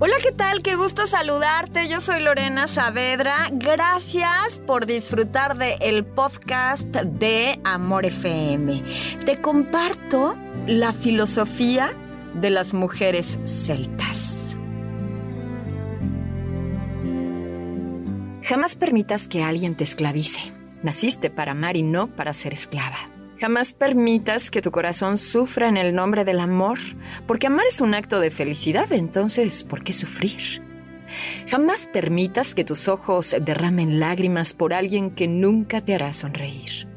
Hola, ¿qué tal? Qué gusto saludarte. Yo soy Lorena Saavedra. Gracias por disfrutar de el podcast de Amor FM. Te comparto la filosofía de las mujeres celtas. Jamás permitas que alguien te esclavice. Naciste para amar y no para ser esclava. Jamás permitas que tu corazón sufra en el nombre del amor, porque amar es un acto de felicidad, entonces, ¿por qué sufrir? Jamás permitas que tus ojos derramen lágrimas por alguien que nunca te hará sonreír.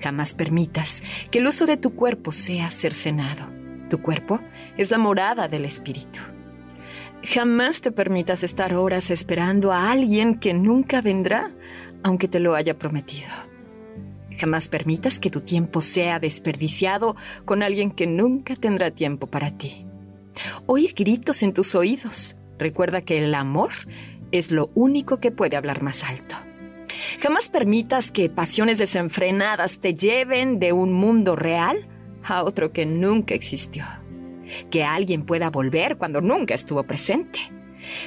Jamás permitas que el uso de tu cuerpo sea cercenado. Tu cuerpo es la morada del espíritu. Jamás te permitas estar horas esperando a alguien que nunca vendrá, aunque te lo haya prometido. Jamás permitas que tu tiempo sea desperdiciado con alguien que nunca tendrá tiempo para ti. Oír gritos en tus oídos. Recuerda que el amor es lo único que puede hablar más alto. Jamás permitas que pasiones desenfrenadas te lleven de un mundo real a otro que nunca existió. Que alguien pueda volver cuando nunca estuvo presente.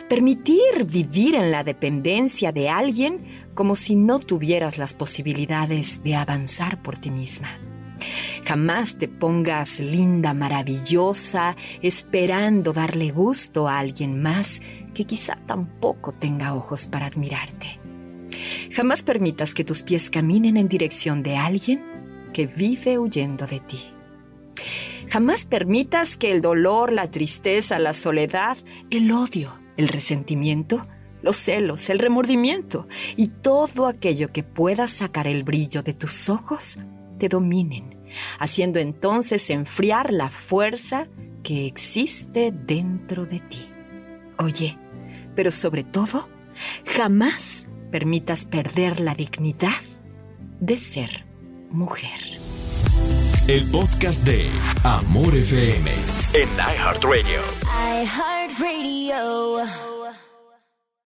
Permitir vivir en la dependencia de alguien como si no tuvieras las posibilidades de avanzar por ti misma. Jamás te pongas linda, maravillosa, esperando darle gusto a alguien más que quizá tampoco tenga ojos para admirarte. Jamás permitas que tus pies caminen en dirección de alguien que vive huyendo de ti. Jamás permitas que el dolor, la tristeza, la soledad, el odio, el resentimiento, los celos, el remordimiento y todo aquello que pueda sacar el brillo de tus ojos te dominen, haciendo entonces enfriar la fuerza que existe dentro de ti. Oye, pero sobre todo, jamás permitas perder la dignidad de ser mujer. El podcast de Amor FM en iHeartRadio. iHeartRadio.